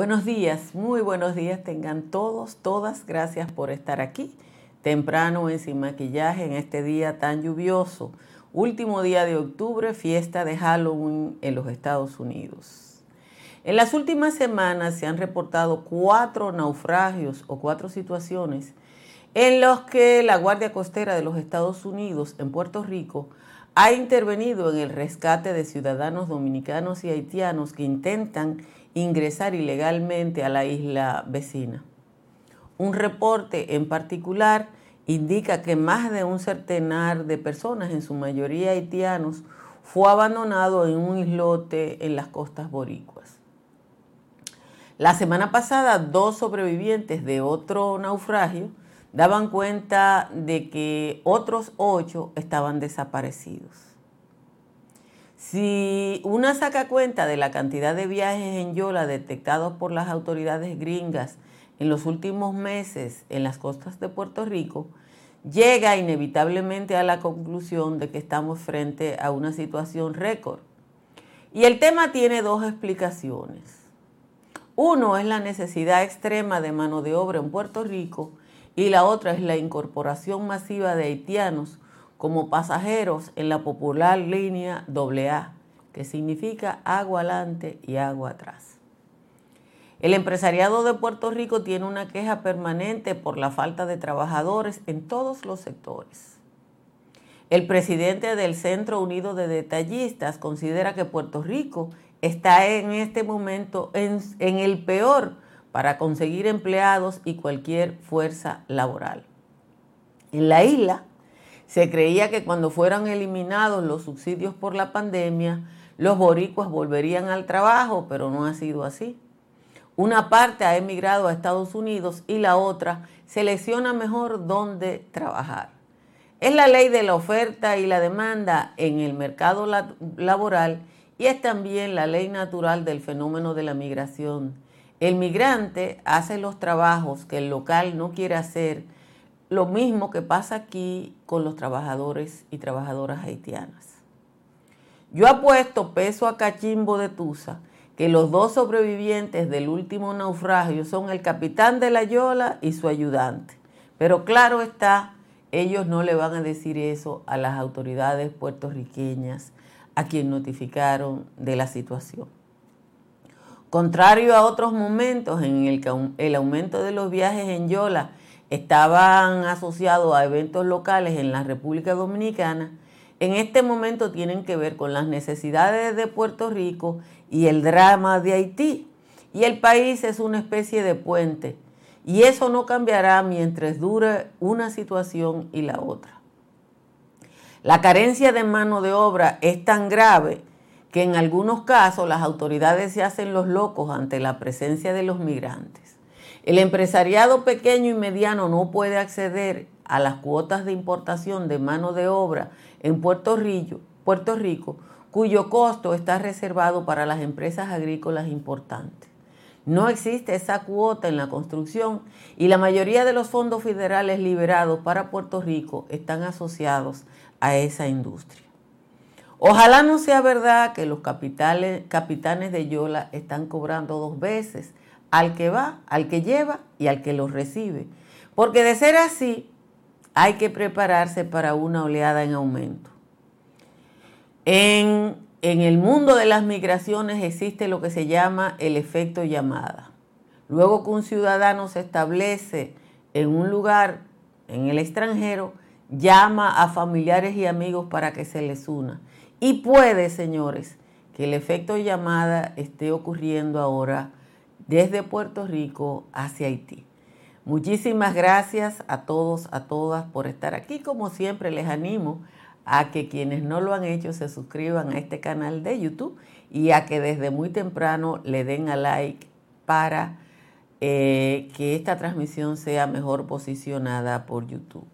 Buenos días, muy buenos días tengan todos, todas, gracias por estar aquí temprano en Sin Maquillaje en este día tan lluvioso, último día de octubre, fiesta de Halloween en los Estados Unidos. En las últimas semanas se han reportado cuatro naufragios o cuatro situaciones en los que la Guardia Costera de los Estados Unidos en Puerto Rico ha intervenido en el rescate de ciudadanos dominicanos y haitianos que intentan ingresar ilegalmente a la isla vecina. Un reporte en particular indica que más de un centenar de personas, en su mayoría haitianos, fue abandonado en un islote en las costas boricuas. La semana pasada, dos sobrevivientes de otro naufragio daban cuenta de que otros ocho estaban desaparecidos. Si una saca cuenta de la cantidad de viajes en Yola detectados por las autoridades gringas en los últimos meses en las costas de Puerto Rico, llega inevitablemente a la conclusión de que estamos frente a una situación récord. Y el tema tiene dos explicaciones. Uno es la necesidad extrema de mano de obra en Puerto Rico y la otra es la incorporación masiva de haitianos como pasajeros en la popular línea AA, que significa agua adelante y agua atrás. El empresariado de Puerto Rico tiene una queja permanente por la falta de trabajadores en todos los sectores. El presidente del Centro Unido de Detallistas considera que Puerto Rico está en este momento en, en el peor para conseguir empleados y cualquier fuerza laboral. En la isla, se creía que cuando fueran eliminados los subsidios por la pandemia, los boricuas volverían al trabajo, pero no ha sido así. Una parte ha emigrado a Estados Unidos y la otra selecciona mejor dónde trabajar. Es la ley de la oferta y la demanda en el mercado laboral y es también la ley natural del fenómeno de la migración. El migrante hace los trabajos que el local no quiere hacer lo mismo que pasa aquí con los trabajadores y trabajadoras haitianas. Yo apuesto peso a cachimbo de Tusa que los dos sobrevivientes del último naufragio son el capitán de la Yola y su ayudante. Pero claro está, ellos no le van a decir eso a las autoridades puertorriqueñas a quien notificaron de la situación. Contrario a otros momentos en el que el aumento de los viajes en Yola estaban asociados a eventos locales en la República Dominicana, en este momento tienen que ver con las necesidades de Puerto Rico y el drama de Haití. Y el país es una especie de puente. Y eso no cambiará mientras dure una situación y la otra. La carencia de mano de obra es tan grave que en algunos casos las autoridades se hacen los locos ante la presencia de los migrantes. El empresariado pequeño y mediano no puede acceder a las cuotas de importación de mano de obra en Puerto Rico, cuyo costo está reservado para las empresas agrícolas importantes. No existe esa cuota en la construcción y la mayoría de los fondos federales liberados para Puerto Rico están asociados a esa industria. Ojalá no sea verdad que los capitales, capitanes de Yola están cobrando dos veces al que va, al que lleva y al que lo recibe. Porque de ser así, hay que prepararse para una oleada en aumento. En, en, el mundo de las migraciones existe lo que se llama el efecto llamada. Luego que un ciudadano se establece en un lugar en el extranjero, llama a familiares y amigos para que se les una. Y puede, señores, que el efecto llamada esté ocurriendo ahora desde Puerto Rico hacia Haití. Muchísimas gracias a todos, a todas por estar aquí. Como siempre, les animo a que quienes no lo han hecho se suscriban a este canal de YouTube y a que desde muy temprano le den a like para eh, que esta transmisión sea mejor posicionada por YouTube.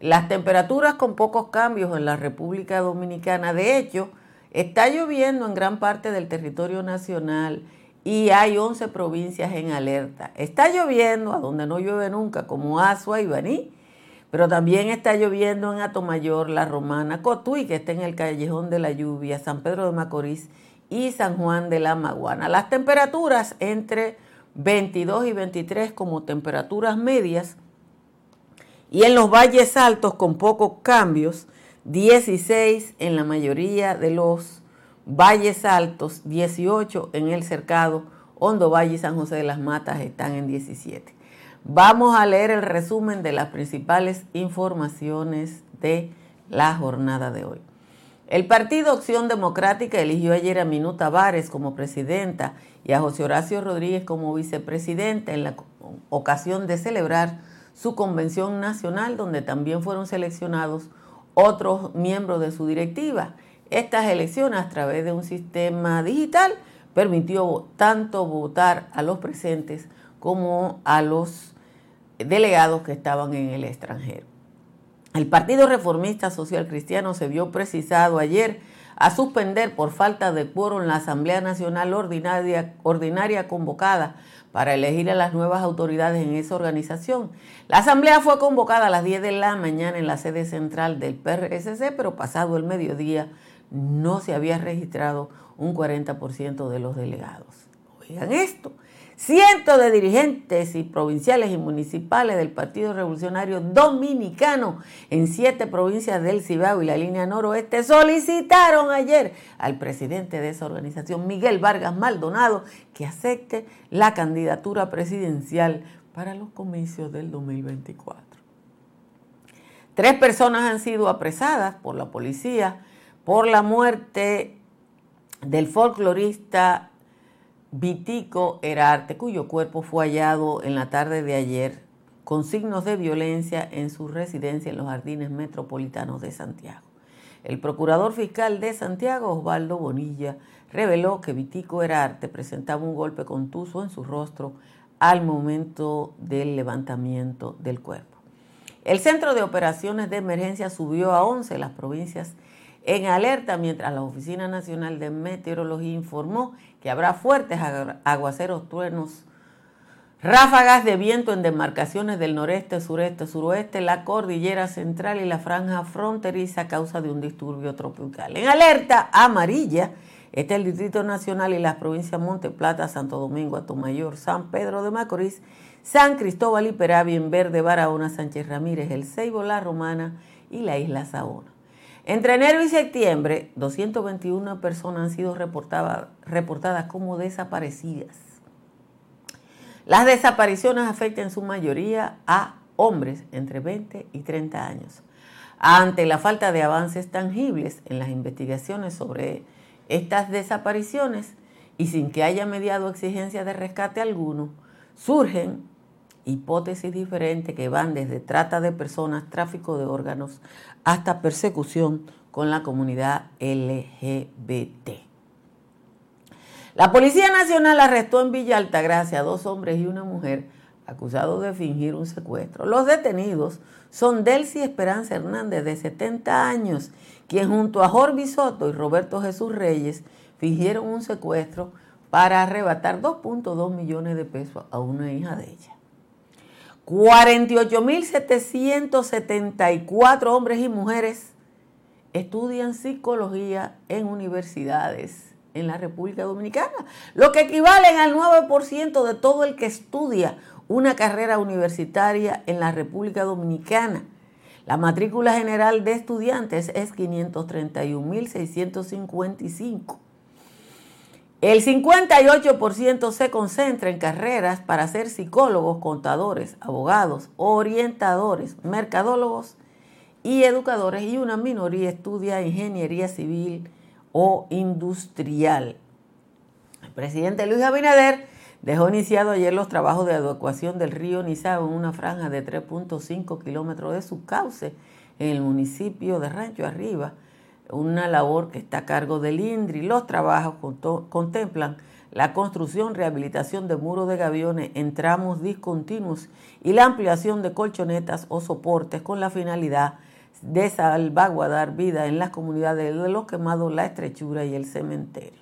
Las temperaturas con pocos cambios en la República Dominicana, de hecho, está lloviendo en gran parte del territorio nacional y hay 11 provincias en alerta. Está lloviendo a donde no llueve nunca, como Asua y Baní, pero también está lloviendo en Atomayor, La Romana, Cotuí, que está en el Callejón de la Lluvia, San Pedro de Macorís y San Juan de la Maguana. Las temperaturas entre 22 y 23 como temperaturas medias y en los valles altos con pocos cambios, 16 en la mayoría de los valles altos, 18 en el cercado, Hondo Valle y San José de las Matas están en 17. Vamos a leer el resumen de las principales informaciones de la jornada de hoy. El Partido Acción Democrática eligió ayer a Minuta Tavares como presidenta y a José Horacio Rodríguez como vicepresidenta en la ocasión de celebrar su convención nacional, donde también fueron seleccionados otros miembros de su directiva. Estas elecciones a través de un sistema digital permitió tanto votar a los presentes como a los delegados que estaban en el extranjero. El Partido Reformista Social Cristiano se vio precisado ayer a suspender por falta de quórum la Asamblea Nacional Ordinaria, ordinaria convocada para elegir a las nuevas autoridades en esa organización. La asamblea fue convocada a las 10 de la mañana en la sede central del PRSC, pero pasado el mediodía no se había registrado un 40% de los delegados. Oigan esto, Cientos de dirigentes y provinciales y municipales del Partido Revolucionario Dominicano en siete provincias del Cibao y la línea noroeste solicitaron ayer al presidente de esa organización, Miguel Vargas Maldonado, que acepte la candidatura presidencial para los comicios del 2024. Tres personas han sido apresadas por la policía por la muerte del folclorista Vitico Herarte, cuyo cuerpo fue hallado en la tarde de ayer con signos de violencia en su residencia en los jardines metropolitanos de Santiago. El procurador fiscal de Santiago, Osvaldo Bonilla, reveló que Vitico Herarte presentaba un golpe contuso en su rostro al momento del levantamiento del cuerpo. El Centro de Operaciones de Emergencia subió a 11 las provincias en alerta mientras la Oficina Nacional de Meteorología informó que habrá fuertes aguaceros, truenos, ráfagas de viento en demarcaciones del noreste, sureste, suroeste, la cordillera central y la franja fronteriza a causa de un disturbio tropical. En alerta amarilla está el Distrito Nacional y las provincias Monte Plata, Santo Domingo, Atomayor, San Pedro de Macorís, San Cristóbal y Peravia, en verde, Barahona, Sánchez Ramírez, El Ceibo, La Romana y la isla Saona. Entre enero y septiembre, 221 personas han sido reportadas, como desaparecidas. Las desapariciones afectan en su mayoría a hombres entre 20 y 30 años. Ante la falta de avances tangibles en las investigaciones sobre estas desapariciones y sin que haya mediado exigencia de rescate alguno, surgen hipótesis diferentes que van desde trata de personas, tráfico de órganos, hasta persecución con la comunidad LGBT. La Policía Nacional arrestó en Villa Altagracia a dos hombres y una mujer acusados de fingir un secuestro. Los detenidos son Delcy Esperanza Hernández, de 70 años, quien junto a Jorge Soto y Roberto Jesús Reyes fingieron un secuestro para arrebatar 2.2 millones de pesos a una hija de ella. 48.774 hombres y mujeres estudian psicología en universidades en la República Dominicana, lo que equivale al 9% de todo el que estudia una carrera universitaria en la República Dominicana. La matrícula general de estudiantes es 531.655. El 58% se concentra en carreras para ser psicólogos, contadores, abogados, orientadores, mercadólogos y educadores y una minoría estudia ingeniería civil o industrial. El presidente Luis Abinader dejó iniciado ayer los trabajos de adecuación del río Nizao en una franja de 3.5 kilómetros de su cauce en el municipio de Rancho Arriba una labor que está a cargo del INDRI. Los trabajos contemplan la construcción, rehabilitación de muros de gaviones en tramos discontinuos y la ampliación de colchonetas o soportes con la finalidad de salvaguardar vida en las comunidades de los quemados, la estrechura y el cementerio.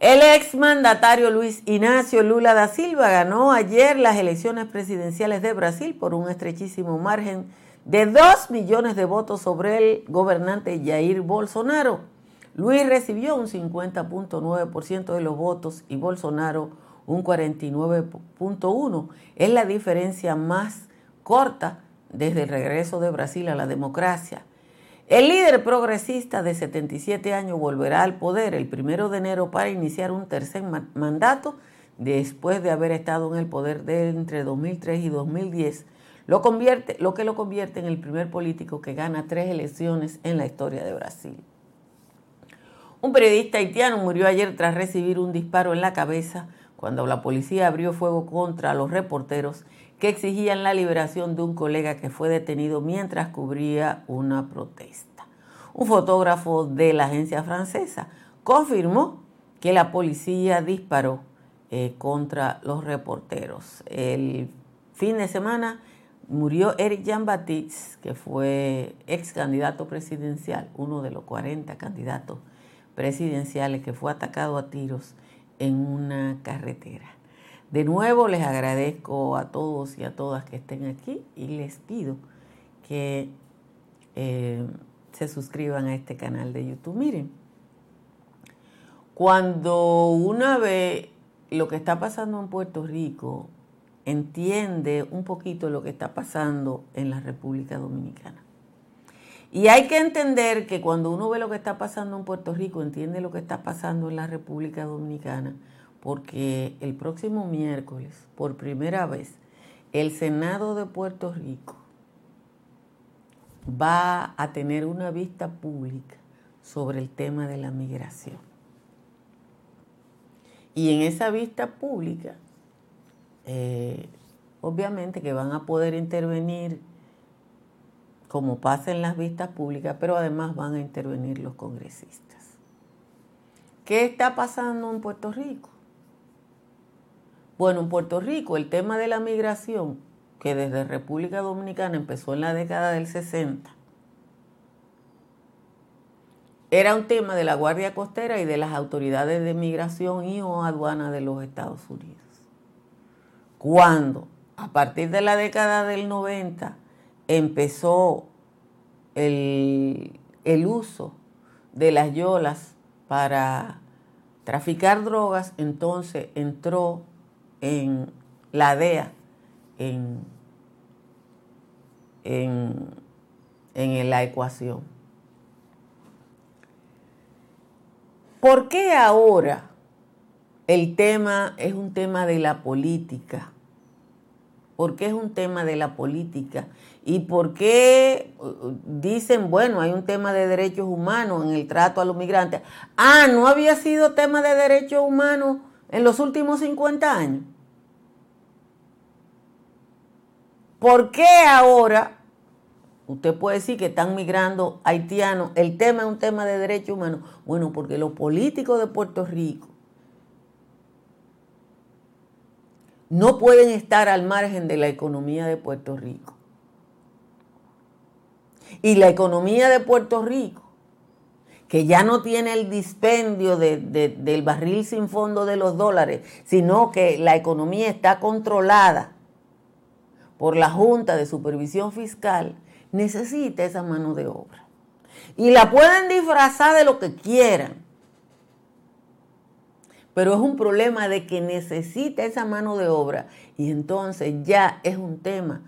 El exmandatario Luis Ignacio Lula da Silva ganó ayer las elecciones presidenciales de Brasil por un estrechísimo margen de 2 millones de votos sobre el gobernante Jair Bolsonaro. Luis recibió un 50.9% de los votos y Bolsonaro un 49.1. Es la diferencia más corta desde el regreso de Brasil a la democracia. El líder progresista de 77 años volverá al poder el primero de enero para iniciar un tercer mandato después de haber estado en el poder de entre 2003 y 2010, lo, convierte, lo que lo convierte en el primer político que gana tres elecciones en la historia de Brasil. Un periodista haitiano murió ayer tras recibir un disparo en la cabeza cuando la policía abrió fuego contra los reporteros que exigían la liberación de un colega que fue detenido mientras cubría una protesta. Un fotógrafo de la agencia francesa confirmó que la policía disparó eh, contra los reporteros. El fin de semana murió Eric Jean-Baptiste, que fue ex candidato presidencial, uno de los 40 candidatos presidenciales que fue atacado a tiros en una carretera. De nuevo les agradezco a todos y a todas que estén aquí y les pido que eh, se suscriban a este canal de YouTube. Miren, cuando una ve lo que está pasando en Puerto Rico, entiende un poquito lo que está pasando en la República Dominicana. Y hay que entender que cuando uno ve lo que está pasando en Puerto Rico, entiende lo que está pasando en la República Dominicana, porque el próximo miércoles, por primera vez, el Senado de Puerto Rico va a tener una vista pública sobre el tema de la migración. Y en esa vista pública, eh, obviamente que van a poder intervenir como pasa en las vistas públicas, pero además van a intervenir los congresistas. ¿Qué está pasando en Puerto Rico? Bueno, en Puerto Rico el tema de la migración, que desde República Dominicana empezó en la década del 60, era un tema de la Guardia Costera y de las autoridades de migración y o aduana de los Estados Unidos. Cuando, a partir de la década del 90, empezó el, el uso de las yolas para traficar drogas, entonces entró en la DEA, en, en, en la ecuación. ¿Por qué ahora el tema es un tema de la política? ¿Por qué es un tema de la política? ¿Y por qué uh, dicen, bueno, hay un tema de derechos humanos en el trato a los migrantes? Ah, ¿no había sido tema de derechos humanos en los últimos 50 años? ¿Por qué ahora Usted puede decir que están migrando haitianos. El tema es un tema de derechos humanos. Bueno, porque los políticos de Puerto Rico no pueden estar al margen de la economía de Puerto Rico. Y la economía de Puerto Rico, que ya no tiene el dispendio del barril sin fondo de los dólares, sino que la economía está controlada por la Junta de Supervisión Fiscal, necesita esa mano de obra. Y la pueden disfrazar de lo que quieran. Pero es un problema de que necesita esa mano de obra y entonces ya es un tema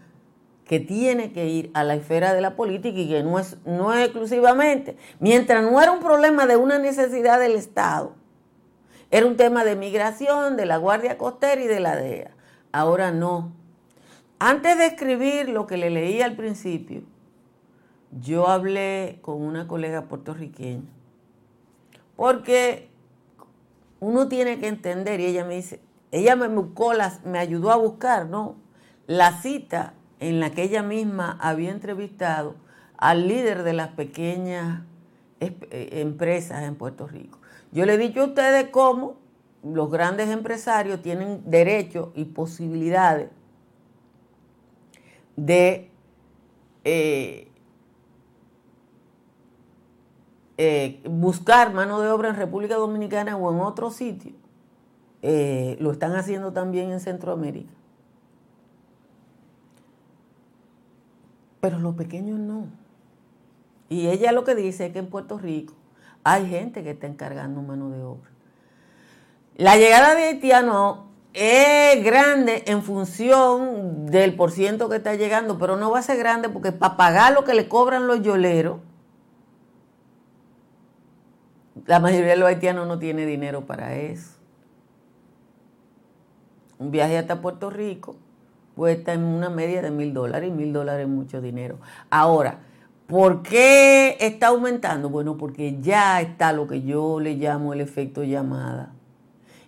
que tiene que ir a la esfera de la política y que no es, no exclusivamente. Mientras no era un problema de una necesidad del Estado, era un tema de migración, de la Guardia Costera y de la DEA. Ahora no. Antes de escribir lo que le leí al principio, yo hablé con una colega puertorriqueña, porque uno tiene que entender, y ella me dice, ella me buscó, me ayudó a buscar, ¿no? La cita en la que ella misma había entrevistado al líder de las pequeñas eh, empresas en Puerto Rico. Yo le he dicho a ustedes cómo los grandes empresarios tienen derecho y posibilidades de eh, Eh, buscar mano de obra en República Dominicana o en otro sitio, eh, lo están haciendo también en Centroamérica. Pero los pequeños no. Y ella lo que dice es que en Puerto Rico hay gente que está encargando mano de obra. La llegada de haitianos es grande en función del por ciento que está llegando, pero no va a ser grande porque para pagar lo que le cobran los yoleros, la mayoría de los haitianos no tiene dinero para eso. Un viaje hasta Puerto Rico cuesta en una media de mil dólares y mil dólares es mucho dinero. Ahora, ¿por qué está aumentando? Bueno, porque ya está lo que yo le llamo el efecto llamada.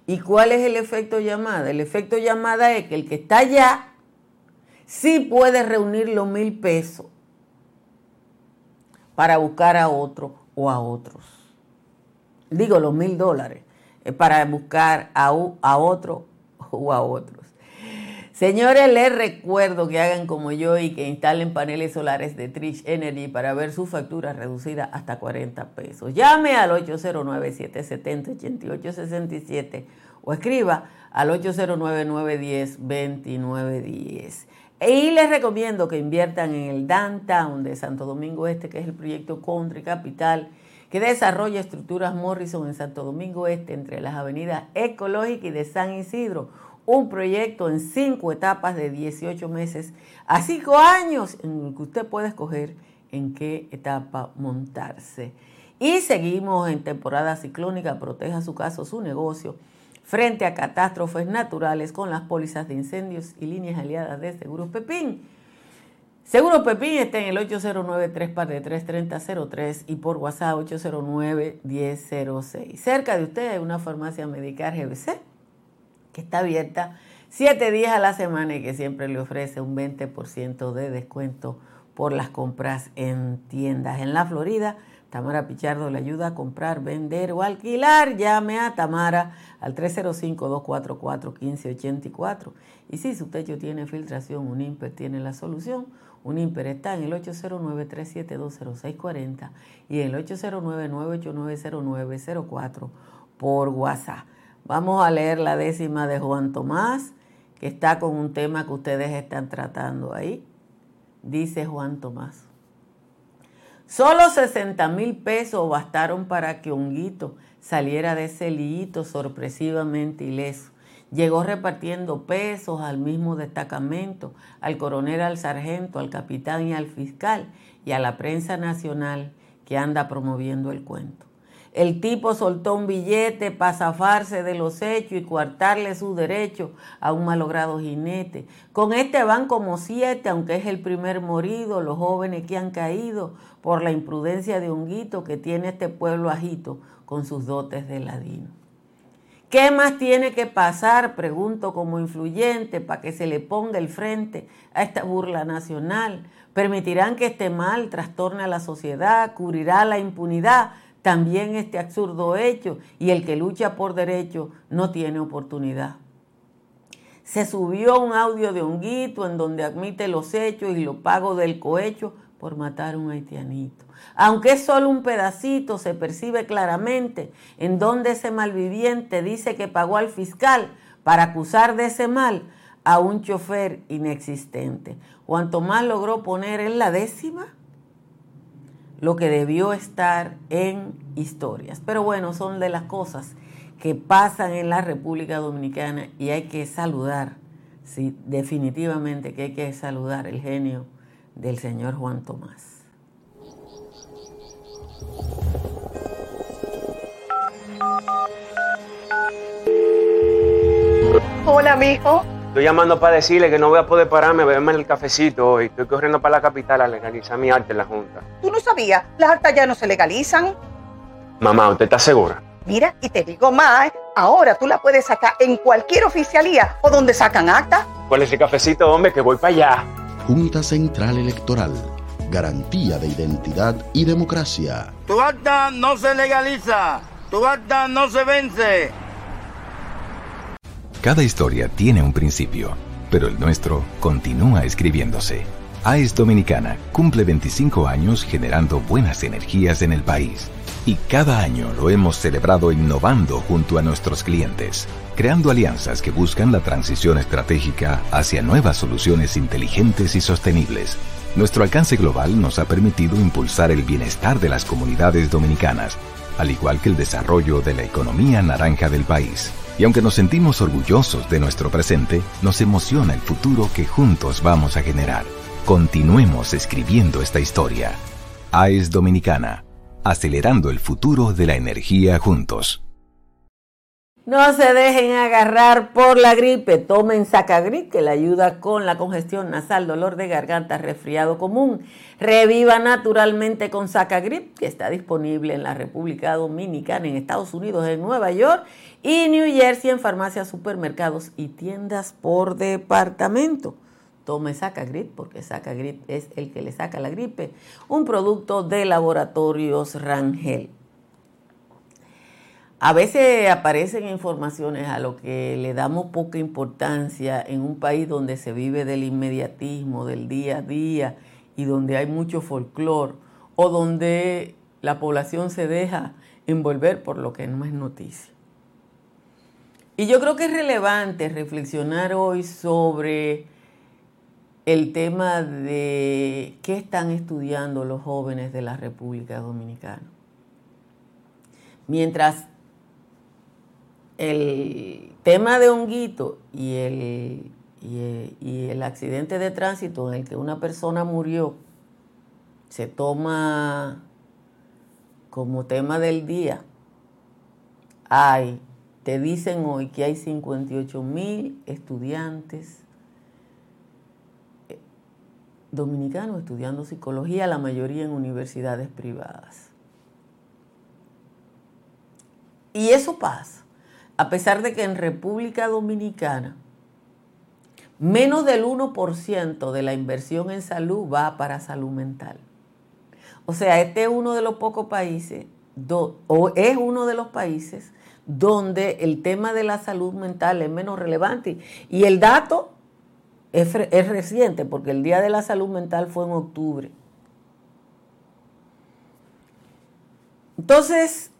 ¿Y cuál es el efecto llamada? El efecto llamada es que el que está allá sí puede reunir los mil pesos para buscar a otro o a otros. Digo los mil dólares, para buscar a, a otro o a otros. Señores, les recuerdo que hagan como yo y que instalen paneles solares de Trish Energy para ver su factura reducida hasta 40 pesos. Llame al 809-770-8867 o escriba al 809-910-2910. Y les recomiendo que inviertan en el Downtown de Santo Domingo Este, que es el proyecto Country Capital, que desarrolla estructuras Morrison en Santo Domingo Este, entre las avenidas Ecológica y de San Isidro un proyecto en cinco etapas de 18 meses a cinco años en el que usted puede escoger en qué etapa montarse. Y seguimos en temporada ciclónica, proteja su caso, su negocio frente a catástrofes naturales con las pólizas de incendios y líneas aliadas de Seguro Pepín. Seguro Pepín está en el 809 3 3003 y por WhatsApp 809-1006. Cerca de usted una farmacia medical GBC que está abierta siete días a la semana y que siempre le ofrece un 20% de descuento por las compras en tiendas. En la Florida, Tamara Pichardo le ayuda a comprar, vender o alquilar. Llame a Tamara al 305-244-1584. Y si su techo tiene filtración, un IMPER tiene la solución. Un IMPER está en el 809-3720640 y el 809-989-0904 por WhatsApp. Vamos a leer la décima de Juan Tomás, que está con un tema que ustedes están tratando ahí. Dice Juan Tomás. Solo 60 mil pesos bastaron para que Honguito saliera de ese liito sorpresivamente ileso. Llegó repartiendo pesos al mismo destacamento, al coronel, al sargento, al capitán y al fiscal, y a la prensa nacional que anda promoviendo el cuento. El tipo soltó un billete para zafarse de los hechos y coartarle su derecho a un malogrado jinete. Con este van como siete, aunque es el primer morido, los jóvenes que han caído por la imprudencia de Honguito que tiene este pueblo agito con sus dotes de ladino. ¿Qué más tiene que pasar, pregunto como influyente, para que se le ponga el frente a esta burla nacional? ¿Permitirán que este mal trastorne a la sociedad? ¿Cubrirá la impunidad? también este absurdo hecho y el que lucha por derecho no tiene oportunidad. Se subió un audio de Honguito en donde admite los hechos y lo pago del cohecho por matar a un haitianito. Aunque es solo un pedacito, se percibe claramente en donde ese malviviente dice que pagó al fiscal para acusar de ese mal a un chofer inexistente. Juan Tomás logró poner en la décima lo que debió estar en historias. Pero bueno, son de las cosas que pasan en la República Dominicana y hay que saludar, sí, definitivamente que hay que saludar el genio del señor Juan Tomás. Hola, mijo. Estoy llamando para decirle que no voy a poder pararme a beberme el cafecito hoy. Estoy corriendo para la capital a legalizar mi arte en la Junta. ¿Tú no sabías? Las actas ya no se legalizan. Mamá, ¿usted está segura? Mira, y te digo más, ahora tú la puedes sacar en cualquier oficialía o donde sacan acta. ¿Cuál es el cafecito, hombre? Que voy para allá. Junta Central Electoral. Garantía de identidad y democracia. Tu acta no se legaliza. Tu acta no se vence. Cada historia tiene un principio, pero el nuestro continúa escribiéndose. AES Dominicana cumple 25 años generando buenas energías en el país. Y cada año lo hemos celebrado innovando junto a nuestros clientes, creando alianzas que buscan la transición estratégica hacia nuevas soluciones inteligentes y sostenibles. Nuestro alcance global nos ha permitido impulsar el bienestar de las comunidades dominicanas, al igual que el desarrollo de la economía naranja del país. Y aunque nos sentimos orgullosos de nuestro presente, nos emociona el futuro que juntos vamos a generar. Continuemos escribiendo esta historia. AES Dominicana, acelerando el futuro de la energía juntos. No se dejen agarrar por la gripe, tomen Sacagrip que le ayuda con la congestión nasal, dolor de garganta, resfriado común. Reviva naturalmente con Sacagrip que está disponible en la República Dominicana, en Estados Unidos, en Nueva York y New Jersey en farmacias, supermercados y tiendas por departamento. Tome Sacagrip porque Sacagrip es el que le saca la gripe, un producto de laboratorios Rangel. A veces aparecen informaciones a lo que le damos poca importancia en un país donde se vive del inmediatismo, del día a día y donde hay mucho folclore o donde la población se deja envolver por lo que no es noticia. Y yo creo que es relevante reflexionar hoy sobre el tema de qué están estudiando los jóvenes de la República Dominicana. Mientras el tema de Honguito y el, y, el accidente de tránsito en el que una persona murió se toma como tema del día. Hay, te dicen hoy que hay 58 mil estudiantes dominicanos estudiando psicología, la mayoría en universidades privadas. Y eso pasa a pesar de que en República Dominicana menos del 1% de la inversión en salud va para salud mental. O sea, este es uno de los pocos países, o es uno de los países donde el tema de la salud mental es menos relevante. Y el dato es, es reciente, porque el Día de la Salud Mental fue en octubre. Entonces,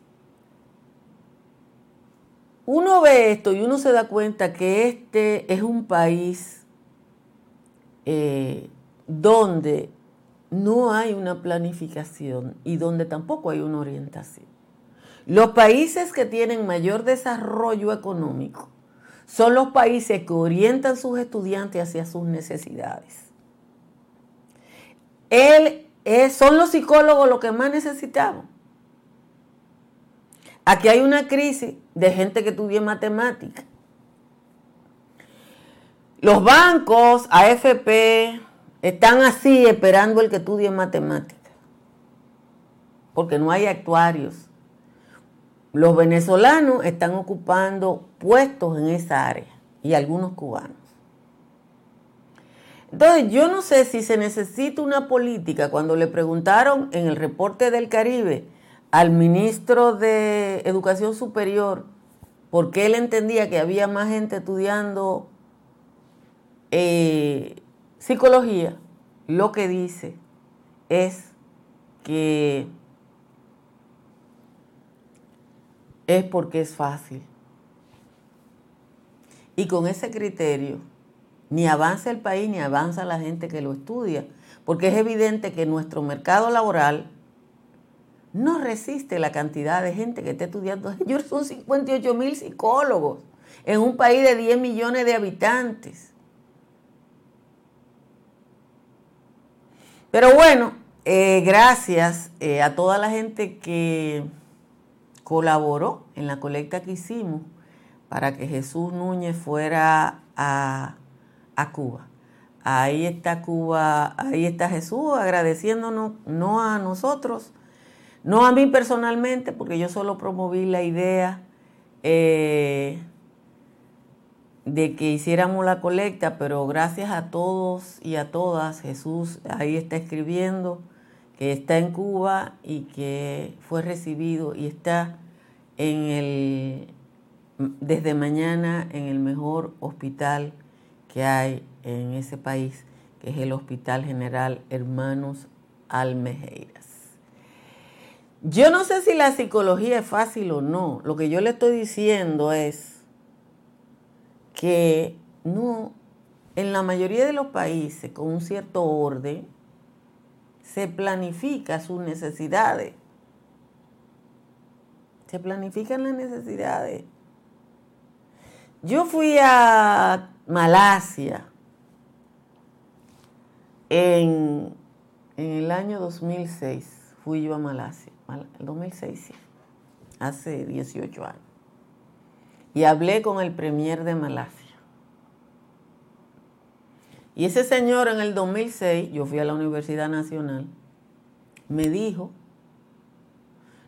uno ve esto y uno se da cuenta que este es un país eh, donde no hay una planificación y donde tampoco hay una orientación. Los países que tienen mayor desarrollo económico son los países que orientan sus estudiantes hacia sus necesidades. Él son los psicólogos los que más necesitamos. Aquí hay una crisis de gente que estudia matemática. Los bancos, AFP, están así esperando el que estudie matemática. Porque no hay actuarios. Los venezolanos están ocupando puestos en esa área y algunos cubanos. Entonces, yo no sé si se necesita una política. Cuando le preguntaron en el reporte del Caribe, al ministro de Educación Superior porque él entendía que había más gente estudiando eh, psicología, lo que dice es que es porque es fácil. Y con ese criterio, ni avanza el país ni avanza la gente que lo estudia, porque es evidente que nuestro mercado laboral no resiste la cantidad de gente que está estudiando. Son 58 mil psicólogos en un país de 10 millones de habitantes. Pero bueno, eh, gracias eh, a toda la gente que colaboró en la colecta que hicimos para que Jesús Núñez fuera a, a Cuba. Ahí está Cuba, ahí está Jesús agradeciéndonos, no a nosotros, no a mí personalmente, porque yo solo promoví la idea eh, de que hiciéramos la colecta, pero gracias a todos y a todas, Jesús ahí está escribiendo que está en Cuba y que fue recibido y está en el desde mañana en el mejor hospital que hay en ese país, que es el Hospital General Hermanos Almejeira. Yo no sé si la psicología es fácil o no. Lo que yo le estoy diciendo es que no, en la mayoría de los países con un cierto orden, se planifica sus necesidades. Se planifican las necesidades. Yo fui a Malasia en, en el año 2006. Fui yo a Malasia. El 2006, sí. Hace 18 años. Y hablé con el premier de Malasia. Y ese señor en el 2006, yo fui a la Universidad Nacional, me dijo,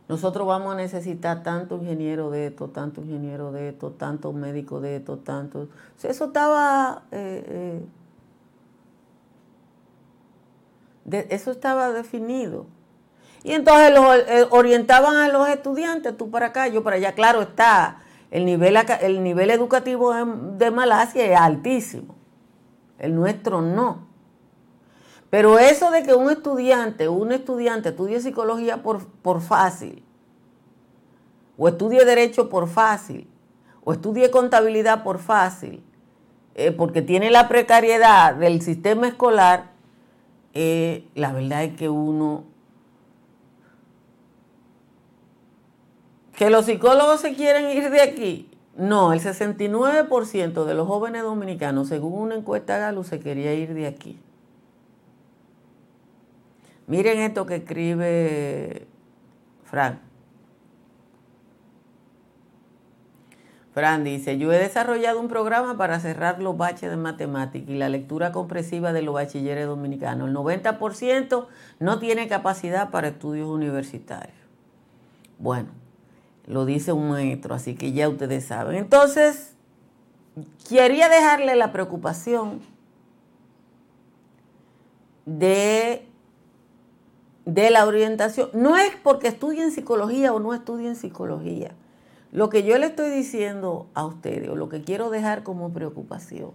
nosotros vamos a necesitar tanto ingeniero de esto, tanto ingeniero de esto, tanto médico de esto, tanto... eso estaba... Eh, eh, eso estaba definido. Y entonces eh, orientaban a los estudiantes, tú para acá, yo para allá. Claro está, el nivel, el nivel educativo de Malasia es altísimo. El nuestro no. Pero eso de que un estudiante, un estudiante estudie psicología por, por fácil, o estudie derecho por fácil, o estudie contabilidad por fácil, eh, porque tiene la precariedad del sistema escolar, eh, la verdad es que uno... Que los psicólogos se quieren ir de aquí, no, el 69% de los jóvenes dominicanos, según una encuesta Galo, se quería ir de aquí. Miren esto que escribe Fran. Fran dice, yo he desarrollado un programa para cerrar los baches de matemática y la lectura compresiva de los bachilleres dominicanos. El 90% no tiene capacidad para estudios universitarios. Bueno, lo dice un maestro, así que ya ustedes saben. Entonces, quería dejarle la preocupación de, de la orientación. No es porque estudien psicología o no estudien psicología. Lo que yo le estoy diciendo a ustedes, o lo que quiero dejar como preocupación,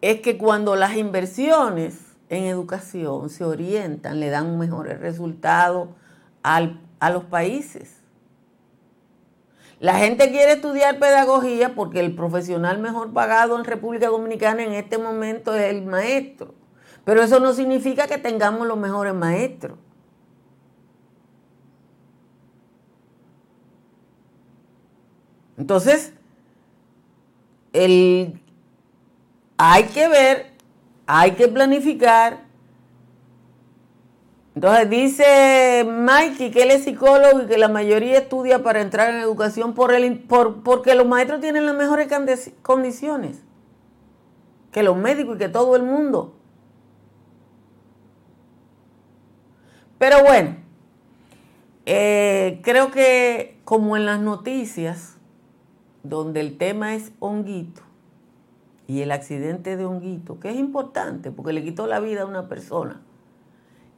es que cuando las inversiones en educación se orientan, le dan mejores resultados a los países. La gente quiere estudiar pedagogía porque el profesional mejor pagado en República Dominicana en este momento es el maestro. Pero eso no significa que tengamos los mejores maestros. Entonces, el, hay que ver, hay que planificar entonces dice Mikey que él es psicólogo y que la mayoría estudia para entrar en educación por el, por, porque los maestros tienen las mejores condiciones que los médicos y que todo el mundo. Pero bueno, eh, creo que como en las noticias, donde el tema es Honguito y el accidente de Honguito, que es importante porque le quitó la vida a una persona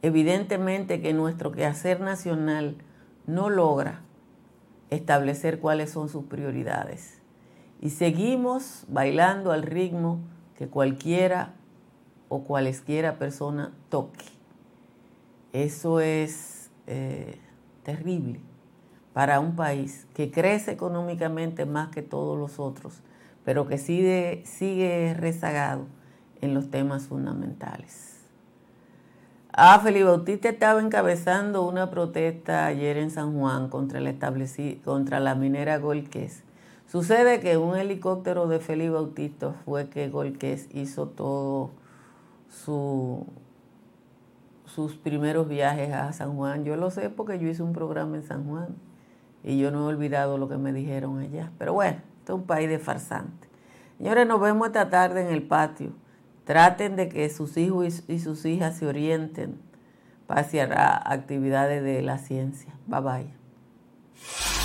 Evidentemente que nuestro quehacer nacional no logra establecer cuáles son sus prioridades. Y seguimos bailando al ritmo que cualquiera o cualesquiera persona toque. Eso es eh, terrible para un país que crece económicamente más que todos los otros, pero que sigue, sigue rezagado en los temas fundamentales. Ah, Felipe Bautista estaba encabezando una protesta ayer en San Juan contra, el contra la minera Golqués. Sucede que un helicóptero de Felipe Bautista fue que Golqués hizo todo su, sus primeros viajes a San Juan. Yo lo sé porque yo hice un programa en San Juan y yo no he olvidado lo que me dijeron allá. Pero bueno, este es un país de farsantes. Señores, nos vemos esta tarde en el patio Traten de que sus hijos y sus hijas se orienten hacia actividades de la ciencia. Bye bye.